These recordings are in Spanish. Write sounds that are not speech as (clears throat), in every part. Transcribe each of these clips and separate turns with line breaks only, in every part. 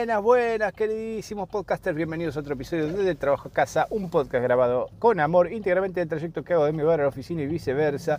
Buenas, buenas, queridísimos podcasters. Bienvenidos a otro episodio de Trabajo a Casa, un podcast grabado con amor, íntegramente del trayecto que hago de mi hogar a la oficina y viceversa.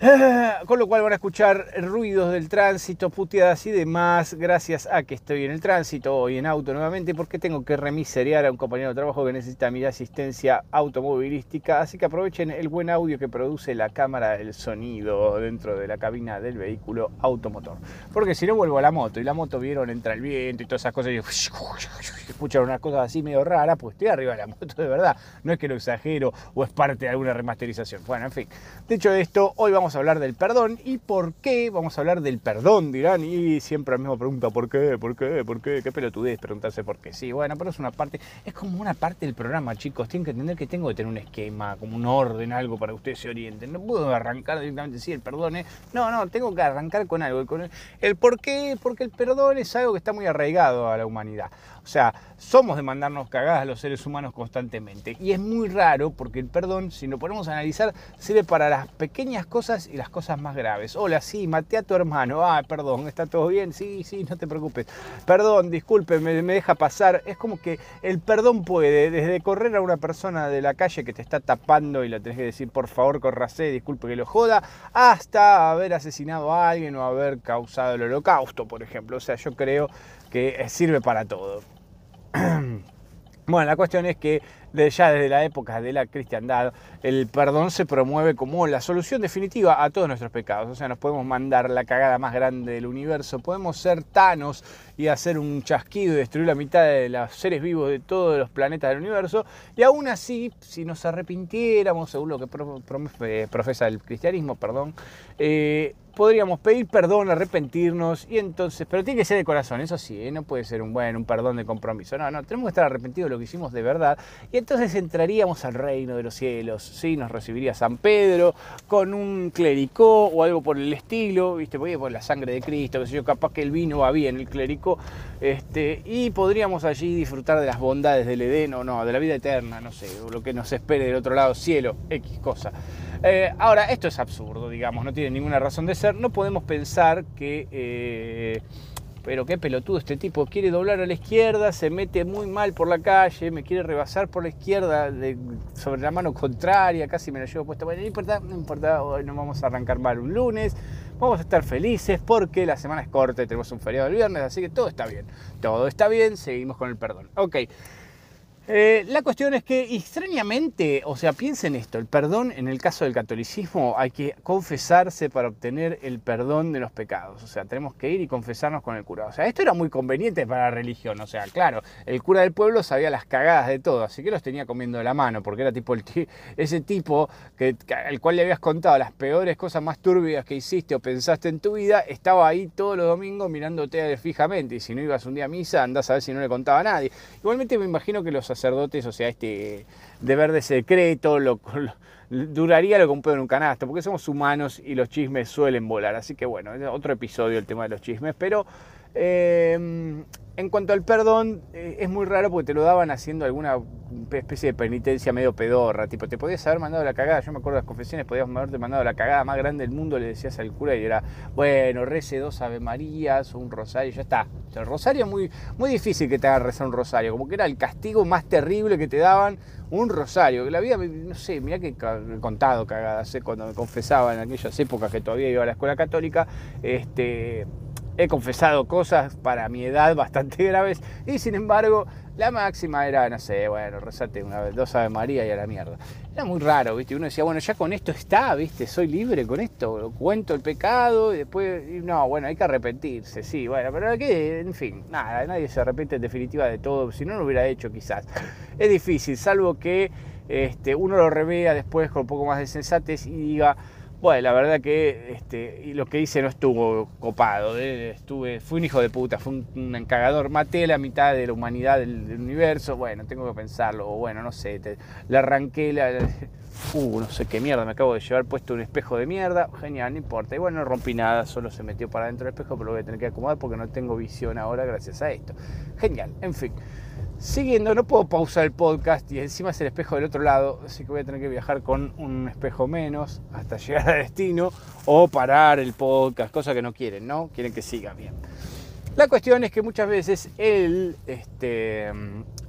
(laughs) Con lo cual van a escuchar ruidos del tránsito, puteadas y demás, gracias a que estoy en el tránsito hoy en auto nuevamente, porque tengo que remiseriar a un compañero de trabajo que necesita mi asistencia automovilística. Así que aprovechen el buen audio que produce la cámara del sonido dentro de la cabina del vehículo automotor. Porque si no vuelvo a la moto y la moto vieron entra el viento y todas esas cosas y (laughs) escuchan unas cosas así medio raras, pues estoy arriba de la moto de verdad. No es que lo exagero o es parte de alguna remasterización. Bueno, en fin. Dicho esto, hoy vamos a hablar del perdón. ¿Y por qué vamos a hablar del perdón? Dirán, y siempre la misma pregunta, ¿por qué? ¿Por qué? ¿Por qué? ¿Qué pelotudez preguntarse por qué? Sí, bueno, pero es una parte, es como una parte del programa, chicos. Tienen que entender que tengo que tener un esquema, como un orden, algo para que ustedes se orienten. No puedo arrancar directamente, sí, el perdón es... No, no, tengo que arrancar con algo. Con el, el por qué, porque el perdón es algo que está muy arraigado a la humanidad. O sea, somos de mandarnos cagadas los seres humanos constantemente. Y es muy raro porque el perdón, si lo ponemos a analizar, sirve para las pequeñas cosas y las cosas más graves. Hola, sí, maté a tu hermano. Ah, perdón, ¿está todo bien? Sí, sí, no te preocupes. Perdón, disculpe, me, deja pasar. Es como que el perdón puede, desde correr a una persona de la calle que te está tapando y le tenés que decir, por favor, corrase, disculpe que lo joda, hasta haber asesinado a alguien o haber causado el holocausto, por ejemplo. O sea, yo creo que sirve para todo. (clears throat) Bueno, la cuestión es que ya desde la época de la cristiandad, el perdón se promueve como la solución definitiva a todos nuestros pecados. O sea, nos podemos mandar la cagada más grande del universo, podemos ser tanos y hacer un chasquido y destruir la mitad de los seres vivos de todos los planetas del universo. Y aún así, si nos arrepintiéramos, según lo que eh, profesa el cristianismo, perdón, eh, podríamos pedir perdón, arrepentirnos y entonces, pero tiene que ser de corazón, eso sí, ¿eh? no puede ser un buen, un perdón de compromiso, no, no, tenemos que estar arrepentidos de lo que hicimos de verdad y entonces entraríamos al reino de los cielos, sí, nos recibiría San Pedro con un clericó o algo por el estilo, viste, porque por la sangre de Cristo, que sé yo, capaz que el vino va bien, el clérigo este, y podríamos allí disfrutar de las bondades del Edén o no, de la vida eterna, no sé, lo que nos espere del otro lado, cielo, X cosa. Eh, ahora, esto es absurdo, digamos, no tiene ninguna razón de ser, no podemos pensar que... Eh, pero qué pelotudo este tipo, quiere doblar a la izquierda, se mete muy mal por la calle, me quiere rebasar por la izquierda sobre la mano contraria, casi me la llevo puesta. Bueno, no importa, no importa, hoy no vamos a arrancar mal un lunes, vamos a estar felices porque la semana es corta y tenemos un feriado el viernes, así que todo está bien. Todo está bien, seguimos con el perdón. Ok. Eh, la cuestión es que extrañamente, o sea, piensen esto, el perdón en el caso del catolicismo hay que confesarse para obtener el perdón de los pecados, o sea, tenemos que ir y confesarnos con el cura. O sea, esto era muy conveniente para la religión, o sea, claro, el cura del pueblo sabía las cagadas de todo, así que los tenía comiendo de la mano, porque era tipo ese tipo al cual le habías contado las peores cosas más turbias que hiciste o pensaste en tu vida, estaba ahí todos los domingos mirándote fijamente, y si no ibas un día a misa, andás a ver si no le contaba a nadie. Igualmente me imagino que los sacerdotes, o sea, este deber de secreto, lo, duraría lo que un pedo en un canasto, porque somos humanos y los chismes suelen volar. Así que bueno, es otro episodio el tema de los chismes, pero eh, en cuanto al perdón, eh, es muy raro porque te lo daban haciendo alguna especie de penitencia medio pedorra. Tipo, te podías haber mandado la cagada. Yo me acuerdo de las confesiones, podías haberte mandado la cagada más grande del mundo. Le decías al cura y era, bueno, rece dos Ave Marías o un rosario, ya está. el rosario es muy, muy difícil que te hagan rezar un rosario. Como que era el castigo más terrible que te daban un rosario. La vida, no sé, mira que he contado cagadas, ¿eh? cuando me confesaba en aquellas épocas que todavía iba a la escuela católica. Este He confesado cosas para mi edad bastante (laughs) graves y sin embargo la máxima era, no sé, bueno, rezate una vez, dos Ave María y a la mierda. Era muy raro, ¿viste? Uno decía, bueno, ya con esto está, ¿viste? Soy libre con esto, cuento el pecado y después, no, bueno, hay que arrepentirse, sí, bueno, pero que, en fin, nada, nadie se arrepiente en definitiva de todo, si no lo hubiera hecho quizás. Es difícil, salvo que este, uno lo revea después con un poco más de sensatez y diga, bueno, la verdad que este, lo que hice no estuvo copado. ¿eh? Estuve, fui un hijo de puta, fue un, encagador. Maté la mitad de la humanidad del, universo. Bueno, tengo que pensarlo. O bueno, no sé, le arranqué la, Uh, no sé qué mierda, me acabo de llevar puesto un espejo de mierda. Genial, no importa. Y bueno, no rompí nada, solo se metió para dentro del espejo, pero lo voy a tener que acomodar porque no tengo visión ahora gracias a esto. Genial, en fin. Siguiendo, no puedo pausar el podcast y encima es el espejo del otro lado, así que voy a tener que viajar con un espejo menos hasta llegar a destino o parar el podcast, cosa que no quieren, ¿no? Quieren que siga bien. La cuestión es que muchas veces el, este,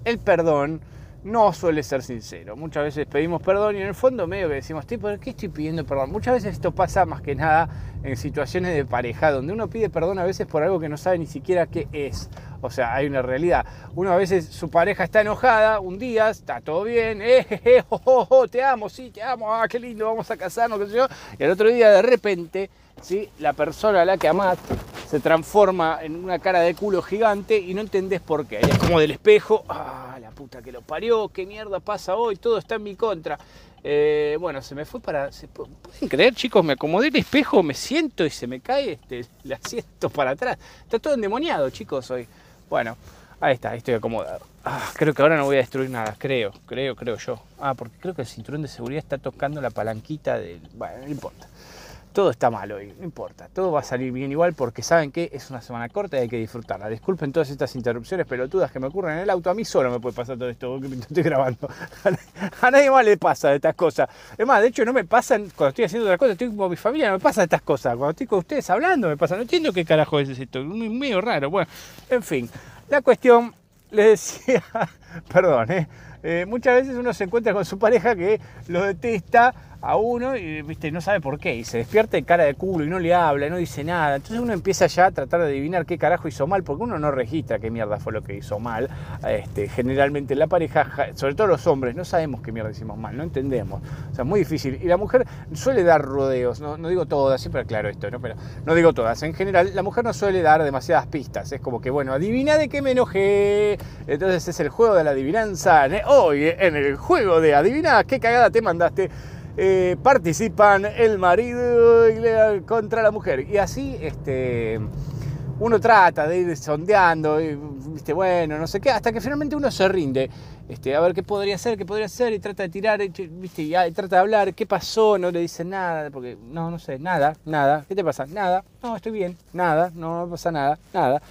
el perdón no suele ser sincero. Muchas veces pedimos perdón y en el fondo medio que decimos, ¿por qué estoy pidiendo perdón? Muchas veces esto pasa más que nada en situaciones de pareja, donde uno pide perdón a veces por algo que no sabe ni siquiera qué es. O sea, hay una realidad. Uno a veces su pareja está enojada, un día está todo bien, eh, oh, te amo, sí, te amo, ah, qué lindo, vamos a casarnos, qué sé yo. Y al otro día de repente, ¿sí? la persona a la que amás se transforma en una cara de culo gigante y no entendés por qué. es como del espejo, ah, la puta que lo parió, qué mierda pasa hoy, todo está en mi contra. Eh, bueno, se me fue para. ¿Pueden creer, chicos? Me acomodé el espejo, me siento y se me cae este, el asiento para atrás. Está todo endemoniado, chicos, hoy. Bueno, ahí está, estoy acomodado. Ah, creo que ahora no voy a destruir nada, creo, creo, creo yo. Ah, porque creo que el cinturón de seguridad está tocando la palanquita del. Bueno, no importa todo está mal hoy, no importa, todo va a salir bien igual porque saben que es una semana corta y hay que disfrutarla. Disculpen todas estas interrupciones pelotudas que me ocurren en el auto, a mí solo me puede pasar todo esto que (laughs) estoy grabando. A nadie más le pasa de estas cosas. Es más, de hecho no me pasan cuando estoy haciendo otras cosas, estoy con mi familia, no me pasa estas cosas. Cuando estoy con ustedes hablando me pasa, no entiendo qué carajo es esto, muy medio raro. Bueno, en fin, la cuestión, les decía, (laughs) perdón, ¿eh? Eh, muchas veces uno se encuentra con su pareja que lo detesta a uno y ¿viste? no sabe por qué. Y se despierta de cara de culo y no le habla, no dice nada. Entonces uno empieza ya a tratar de adivinar qué carajo hizo mal, porque uno no registra qué mierda fue lo que hizo mal. Este, generalmente la pareja, sobre todo los hombres, no sabemos qué mierda hicimos mal, no entendemos. O sea, muy difícil. Y la mujer suele dar rodeos, no, digo todas, siempre aclaro esto, ¿no? pero no digo todas. En general, la mujer no suele dar demasiadas pistas. Es como que, bueno, adivina de qué me enojé. Entonces es el juego de la adivinanza. Hoy, en el juego de adivina qué cagada te mandaste eh, participan el marido contra la mujer. Y así este, uno trata de ir sondeando, y, ¿viste? bueno, no sé qué, hasta que finalmente uno se rinde. Este, a ver qué podría ser, qué podría ser, y trata de tirar, ¿viste? Y, trata de hablar, ¿qué pasó? No le dice nada, porque no, no sé, nada, nada. ¿Qué te pasa? Nada, no, estoy bien, nada, no pasa nada, nada.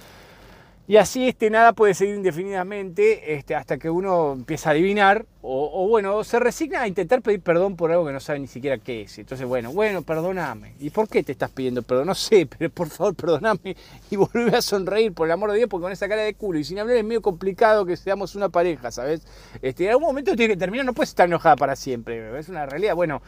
Y así este nada puede seguir indefinidamente este, hasta que uno empieza a adivinar o, bueno, se resigna a intentar pedir perdón por algo que no sabe ni siquiera qué es. Entonces, bueno, bueno, perdóname. ¿Y por qué te estás pidiendo perdón? No sé, (laughs) pero por favor, perdóname y vuelve a sonreír, por el amor de Dios, porque con esa cara de culo y sin hablar es medio complicado que seamos una pareja, ¿sabes? Este, en algún momento tiene que terminar, no puedes estar enojada para siempre, es una realidad. Bueno,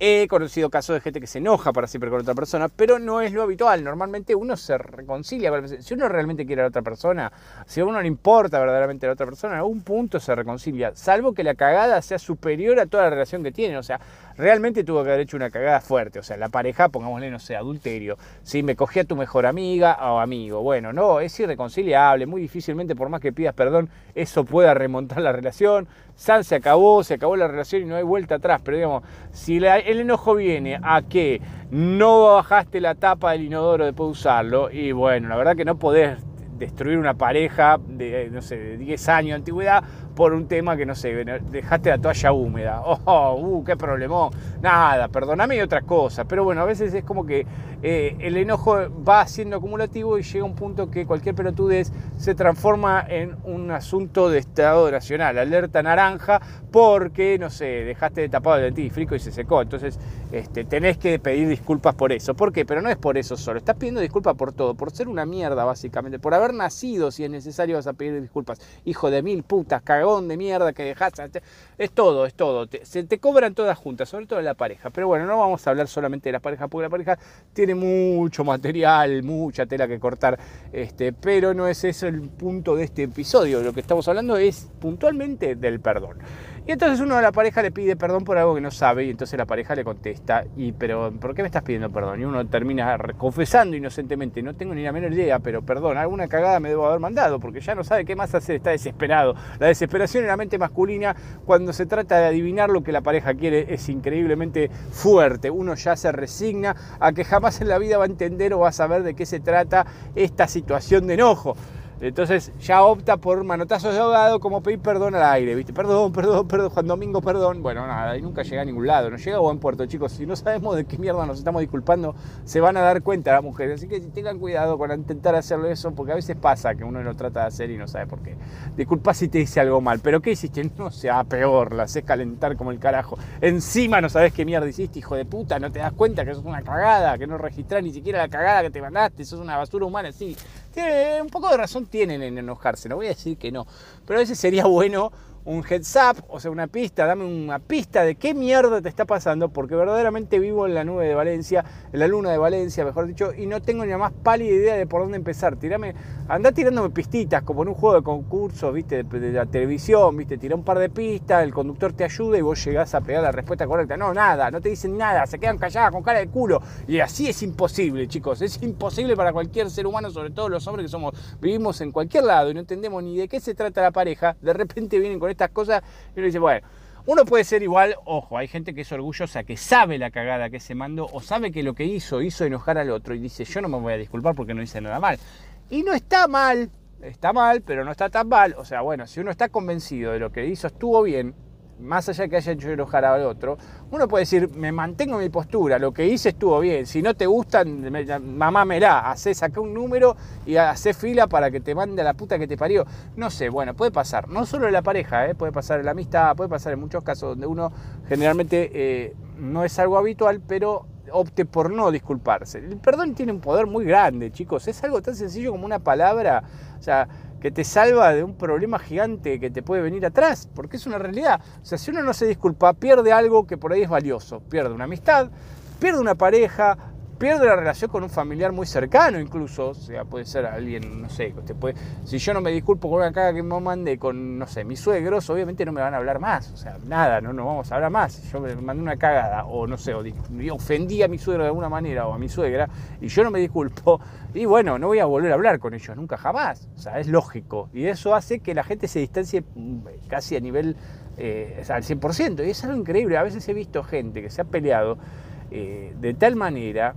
He conocido casos de gente que se enoja para siempre con otra persona, pero no es lo habitual. Normalmente uno se reconcilia. Si uno realmente quiere a la otra persona, si a uno le importa verdaderamente a la otra persona, en algún punto se reconcilia, salvo que la cagada sea superior a toda la relación que tiene. O sea, realmente tuvo que haber hecho una cagada fuerte. O sea, la pareja, pongámosle, no sé, adulterio. Si me cogí a tu mejor amiga o amigo. Bueno, no, es irreconciliable. Muy difícilmente, por más que pidas perdón, eso pueda remontar la relación. San se acabó, se acabó la relación y no hay vuelta atrás. Pero digamos, si el enojo viene a que no bajaste la tapa del inodoro después de usarlo, y bueno, la verdad que no podés destruir una pareja de, no sé, de 10 años de antigüedad por un tema que no sé, dejaste la toalla húmeda. (laughs) Oh, uh, qué problemón. Nada, perdóname y otra cosa. Pero bueno, a veces es como que eh, el enojo va siendo acumulativo y llega un punto que cualquier pelotudez se transforma en un asunto de Estado Nacional. Alerta naranja porque, no sé, dejaste de tapado el dentifrico y se secó. Entonces este, tenés que pedir disculpas por eso. ¿Por qué? Pero no es por eso solo. Estás pidiendo disculpas por todo. Por ser una mierda, básicamente. Por haber nacido, si es necesario, vas a pedir disculpas. Hijo de mil putas, cagón de mierda que dejaste. Es todo, es todo. se te cobran todas juntas, sobre todo la pareja. Pero bueno, no vamos a hablar solamente de la pareja, porque la pareja tiene mucho material, mucha tela que cortar. Este, pero no es eso el punto de este episodio. Lo que estamos hablando es puntualmente del perdón. Y entonces uno a la pareja le pide perdón por algo que no sabe y entonces la pareja le contesta, y pero ¿por qué me estás pidiendo perdón? Y uno termina confesando inocentemente, no tengo ni la menor idea, pero perdón, alguna cagada me debo haber mandado porque ya no sabe qué más hacer, está desesperado. La desesperación en la mente masculina cuando se trata de adivinar lo que la pareja quiere es increíblemente fuerte. Uno ya se resigna a que jamás en la vida va a entender o va a saber de qué se trata esta situación de enojo. Entonces ya opta por manotazos de ahogado como pedir perdón al aire, ¿viste? Perdón, perdón, perdón, Juan Domingo, perdón. Bueno, nada, y nunca llega a ningún lado. No llega a buen puerto, chicos. Si no sabemos de qué mierda nos estamos disculpando, se van a dar cuenta las mujeres. Así que tengan cuidado con intentar hacerlo eso, porque a veces pasa que uno lo trata de hacer y no sabe por qué. Disculpa si te hice algo mal, pero ¿qué hiciste? No sea peor, la haces calentar como el carajo. Encima no sabes qué mierda hiciste, hijo de puta, no te das cuenta que sos una cagada, que no registrás ni siquiera la cagada que te mandaste, sos una basura humana, sí un poco de razón tienen en enojarse, no voy a decir que no, pero a veces sería bueno un heads up, o sea, una pista, dame una pista de qué mierda te está pasando, porque verdaderamente vivo en la nube de Valencia, en la luna de Valencia, mejor dicho, y no tengo ni la más pálida idea de por dónde empezar. Tirame, anda tirándome pistitas, como en un juego de concursos, viste, de, la televisión, viste, tira un par de pistas, el conductor te ayuda y vos llegás a pegar la respuesta correcta. No, nada, no te dicen nada, se quedan calladas con cara de culo. Y así es imposible, chicos, es imposible para cualquier ser humano, sobre todo los hombres que somos, vivimos en cualquier lado y no entendemos ni de qué se trata la pareja, de repente vienen con estas cosas y uno dice, bueno, uno puede ser igual, ojo, hay gente que es orgullosa, que sabe la cagada que se mandó o sabe que lo que hizo hizo enojar al otro y dice, yo no me voy a disculpar porque no hice nada mal. Y no está mal, está mal, pero no está tan mal. O sea, bueno, si uno está convencido de lo que hizo estuvo bien, más allá de que haya hecho enojar al otro, uno puede decir, me mantengo en mi postura, lo que hice estuvo bien, si no te gusta, mamá la hacé, saca un número y hace fila para que te mande a la puta que te parió. No sé, bueno, puede pasar, no solo en la pareja, ¿eh? puede pasar en la amistad, puede pasar en muchos casos donde uno generalmente eh, no es algo habitual, pero opte por no disculparse. El perdón tiene un poder muy grande, chicos, es algo tan sencillo como una palabra, o sea, que te salva de un problema gigante que te puede venir atrás, porque es una realidad. O sea, si uno no se disculpa, pierde algo que por ahí es valioso, pierde una amistad, pierde una pareja, pierde la relación con un familiar muy cercano incluso, o sea, puede ser alguien, no sé, te puede, si yo no me disculpo con una caga que me mandé con, no sé, mis suegros, obviamente no me van a hablar más, o sea, nada, no nos vamos a hablar más, yo me mandé una cagada, o no sé, o ofendí a mi suegro de alguna manera, o a mi suegra, y yo no me disculpo, y bueno, no voy a volver a hablar con ellos, nunca jamás, o sea, es lógico, y eso hace que la gente se distancie mm, casi a nivel, eh, al 100%, y es algo increíble, a veces he visto gente que se ha peleado, eh, de tal manera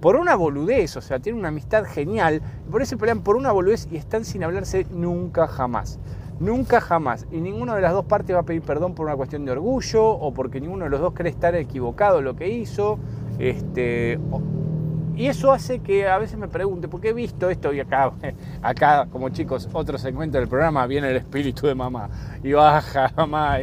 por una boludez, o sea, tienen una amistad genial, y por eso pelean por una boludez y están sin hablarse nunca jamás. Nunca jamás. Y ninguna de las dos partes va a pedir perdón por una cuestión de orgullo o porque ninguno de los dos cree estar equivocado lo que hizo. Este, y eso hace que a veces me pregunte, ¿por qué he visto esto? Y acá, (laughs) acá como chicos, otro segmento del programa, viene el espíritu de mamá. Y baja, (laughs) mamá.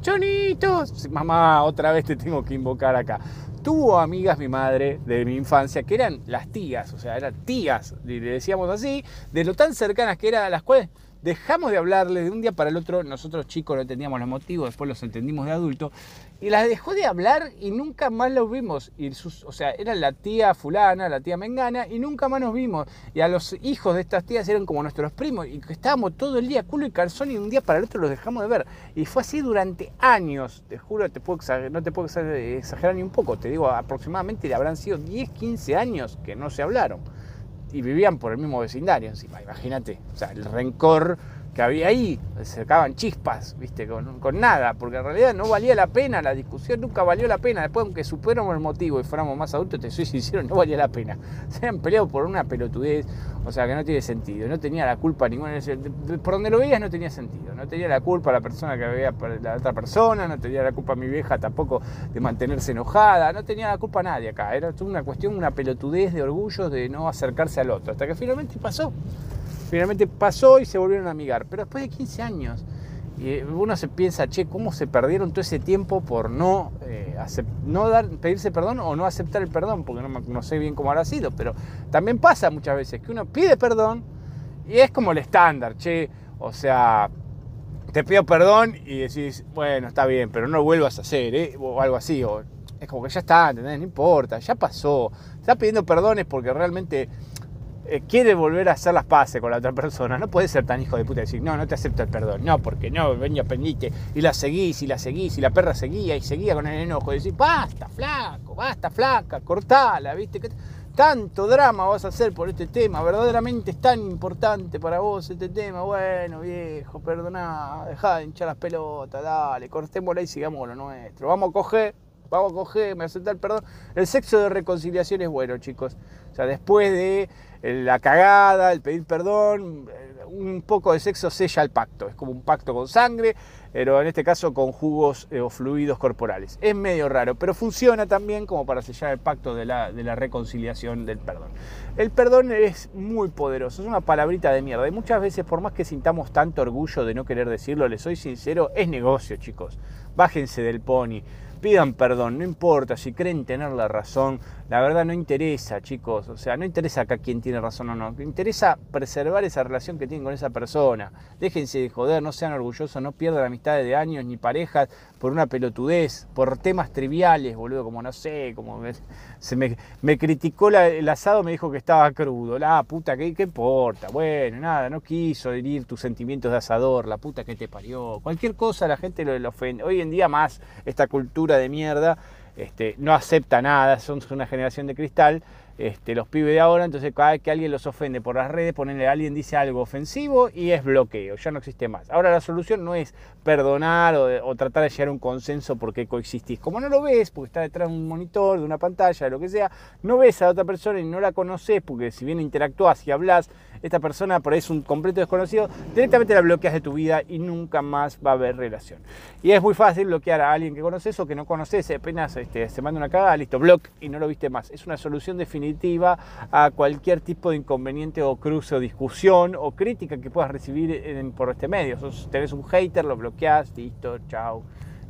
Chonito, mamá, otra vez te tengo que invocar acá tuvo amigas mi madre de mi infancia que eran las tías, o sea, eran tías, le decíamos así, de lo tan cercanas que eran, a las cuales dejamos de hablarle de un día para el otro, nosotros chicos no entendíamos los motivos, después los entendimos de adulto, y las dejó de hablar y nunca más los vimos. Y o sea, era la tía fulana, la tía mengana, y nunca más nos vimos. Y a los hijos de estas tías eran como nuestros primos, y estábamos todo el día culo y calzón, y de un día para el otro los dejamos de ver. Y fue así durante años, te juro, te puedo no te puedo exagerar ni un poco, te digo, aproximadamente habrán sido 10, 15 años que no se hablaron y vivían por el mismo vecindario encima, imagínate. O sea, el rencor que había ahí, se sacaban chispas, viste, con, nada, porque en realidad no valía la pena, la discusión nunca valió la pena. Después, aunque superamos el motivo y fuéramos más adultos, te soy sincero, no valía la pena. (laughs) Se han peleado por una pelotudez, o sea, que no tiene sentido. No tenía la culpa ninguna. Por donde lo veías no tenía sentido. No tenía la culpa la persona que veía la otra persona, no tenía la culpa mi vieja tampoco de mantenerse enojada, no tenía la culpa nadie acá. Era una cuestión, una pelotudez de orgullo de no acercarse al otro, hasta que finalmente pasó. Finalmente pasó y se volvieron a amigar, pero después de 15 años. Y uno se piensa, che, ¿cómo se perdieron todo ese tiempo por no, eh, dar, pedirse perdón o no aceptar el perdón? Porque no, sé bien cómo habrá sido, pero también pasa muchas veces que uno pide perdón y es como el estándar, che, o sea, te pido perdón y decís, bueno, está bien, pero no lo vuelvas a hacer, ¿eh? o algo así, o es como que ya está, ¿entendés? No importa, ya pasó. Estás pidiendo perdones porque realmente eh, quiere volver a hacer las paces con la otra persona, no puede ser tan hijo de puta y decir, no, no te acepto el perdón, no, porque no, venía pendiente, y la seguís, y la seguís, y la perra seguía, y seguía con el enojo, y decís, basta, flaco, basta, flaca, cortala, viste, que tanto drama vas a hacer por este tema, verdaderamente es tan importante para vos este tema, bueno, viejo, perdoná, dejá de hinchar las pelotas, dale, cortémosla y sigamos lo nuestro, vamos a coger, vamos a coger, me acepta el perdón, el sexo de reconciliación es bueno, chicos, o sea, después de la cagada, el pedir perdón, un poco de sexo sella el pacto, es como un pacto con sangre, pero en este caso con jugos eh, o fluidos corporales. Es medio raro, pero funciona también como para sellar el pacto de la, de la reconciliación del perdón. El perdón es muy poderoso, es una palabrita de mierda. Y muchas veces por más que sintamos tanto orgullo de no querer decirlo, les soy sincero, es negocio chicos, bájense del pony pidan perdón, no importa si creen tener la razón, la verdad no interesa, chicos, o sea, no interesa acá quién tiene razón o no, interesa preservar esa relación que tienen con esa persona. Déjense de joder, no sean orgullosos, no pierdan amistades de años ni parejas por una pelotudez, por temas triviales, boludo, como no sé, como me, se me, me criticó el asado, me dijo que estaba crudo, la puta, ¿qué, ¿qué importa? Bueno, nada, no quiso herir tus sentimientos de asador, la puta que te parió, cualquier cosa la gente lo, lo ofende. Hoy en día más esta cultura de mierda este, no acepta nada, son una generación de cristal, este, los pibes de ahora, entonces cada vez que alguien los ofende por las redes, ponerle a alguien dice algo ofensivo y es bloqueo, ya no existe más. Ahora la solución no es perdonar o, tratar de llegar a un consenso porque coexistís. Como no lo ves, porque está detrás de un monitor, de una pantalla, de lo que sea, no ves a otra persona y no la conoces, porque si bien interactúas y hablas, esta persona por es un completo desconocido, directamente la bloqueas de tu vida y nunca más va a haber relación. Y es muy fácil bloquear a alguien que conoces o que no conoces, apenas este, se manda una cagada, listo, block y no lo viste más. Es una solución definitiva a cualquier tipo de inconveniente o cruce o discusión o crítica que puedas recibir por este medio. Si tenés un hater, lo bloqueas, listo, chao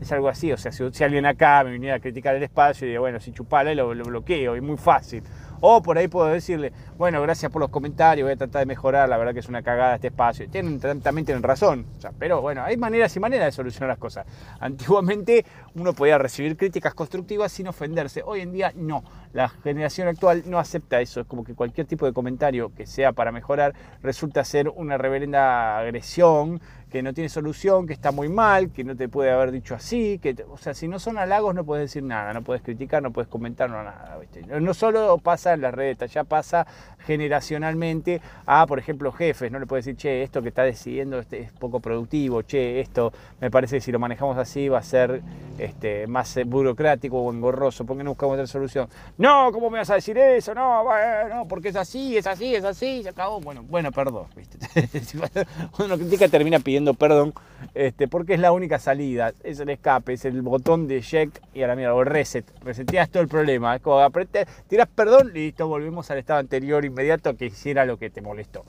es algo así. O sea, si, alguien acá me viniera a criticar el espacio, y diría, bueno, si chupala, lo, lo bloqueo, es muy fácil. O por ahí puedo decirle, bueno, gracias por los comentarios, voy a tratar de mejorar, la verdad que es una cagada este espacio. Tienen, también tienen razón, pero bueno, hay maneras y maneras de solucionar las cosas. Antiguamente uno podía recibir críticas constructivas sin ofenderse, hoy en día no. La generación actual no acepta eso, es como que cualquier tipo de comentario que sea para mejorar resulta ser una reverenda agresión que no tiene solución, que está muy mal, que no te puede haber dicho así, que, o sea, si no son halagos no puedes decir nada, no puedes criticar, no puedes comentar, no nada. No solo pasa en las redes, ya pasa generacionalmente a, por ejemplo, jefes, no le puedes decir, che, esto que está decidiendo este es poco productivo, che, esto me parece que si lo manejamos así va a ser este, más burocrático o engorroso, porque no buscamos otra solución. No, ¿cómo me vas a decir eso? No, bueno, porque es así, es así, es así, se acabó. Bueno, bueno, perdón. ¿viste? (laughs) Uno critica termina pidiendo perdón, este, porque es la única salida, es el escape, es el botón de check y a la o reset, reseteas todo el problema, es como apretas, tiras perdón, listo, volvemos al estado anterior inmediato que hiciera lo que te molestó.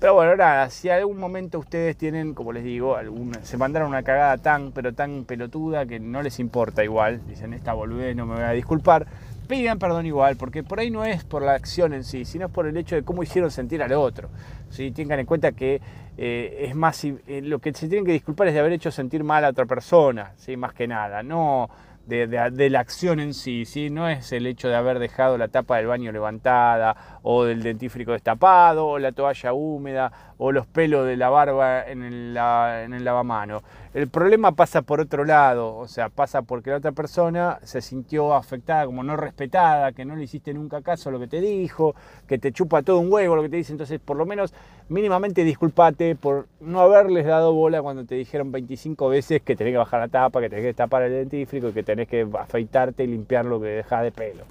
Pero bueno, nada, si algún momento ustedes tienen, como les digo, alguna, se mandaron una cagada tan, pero tan pelotuda que no les importa igual, dicen esta boludez, no me voy a disculpar, pidan perdón igual, porque por ahí no es por la acción en sí, sino es por el hecho de cómo hicieron sentir al otro. ¿sí? Tengan en cuenta que eh, es más, eh, lo que se tienen que disculpar es de haber hecho sentir mal a otra persona, ¿sí? más que nada, no de, la acción en sí, ¿sí? no es el hecho de haber dejado la tapa del baño levantada o del dentífrico destapado o la toalla húmeda o los pelos de la barba en el, en el lavamano. El problema pasa por otro lado, o sea, pasa porque la otra persona se sintió afectada, como no respetada, que no le hiciste nunca caso a lo que te dijo, que te chupa todo un huevo lo que te dice, entonces por lo menos mínimamente disculpate por no haberles dado bola cuando te dijeron 25 veces que tenés que bajar la tapa, que tenés que destapar el dentífrico y que tenés que afeitarte y limpiar lo que dejas de pelo.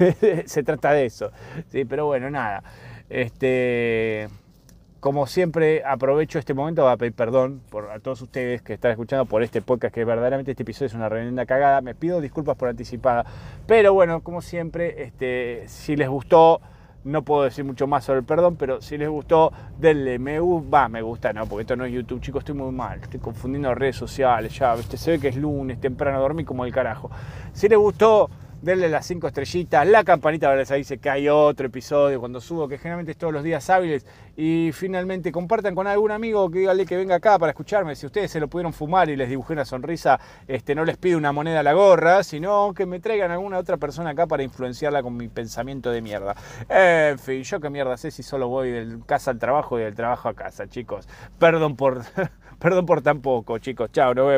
(laughs) se trata de eso, sí, pero bueno, nada. Este, como siempre, aprovecho este momento para pedir perdón por, a todos ustedes que están escuchando por este podcast, que verdaderamente este episodio es una tremenda cagada. Me pido disculpas por anticipada. Pero bueno, como siempre, este, si les gustó, no puedo decir mucho más sobre el perdón, pero si les gustó, denle me gusta. me gusta, no, porque esto no es YouTube, chicos, estoy muy mal. Estoy confundiendo redes sociales, ya, ¿viste? se ve que es lunes, temprano, dormí como el carajo. Si les gustó, denle las cinco estrellitas, la campanita para les dice que hay otro episodio cuando subo, que generalmente es todos los días hábiles. Y finalmente compartan con algún amigo que dígale que venga acá para escucharme. Si ustedes se lo pudieron fumar y les dibujé una sonrisa, este, no les pido una moneda a la gorra, sino que me traigan alguna otra persona acá para influenciarla con mi pensamiento de mierda. En fin, yo qué mierda sé si solo voy del casa al trabajo y del trabajo a casa, chicos. Perdón por, (laughs) perdón por tan poco, chicos. Chao, nos vemos.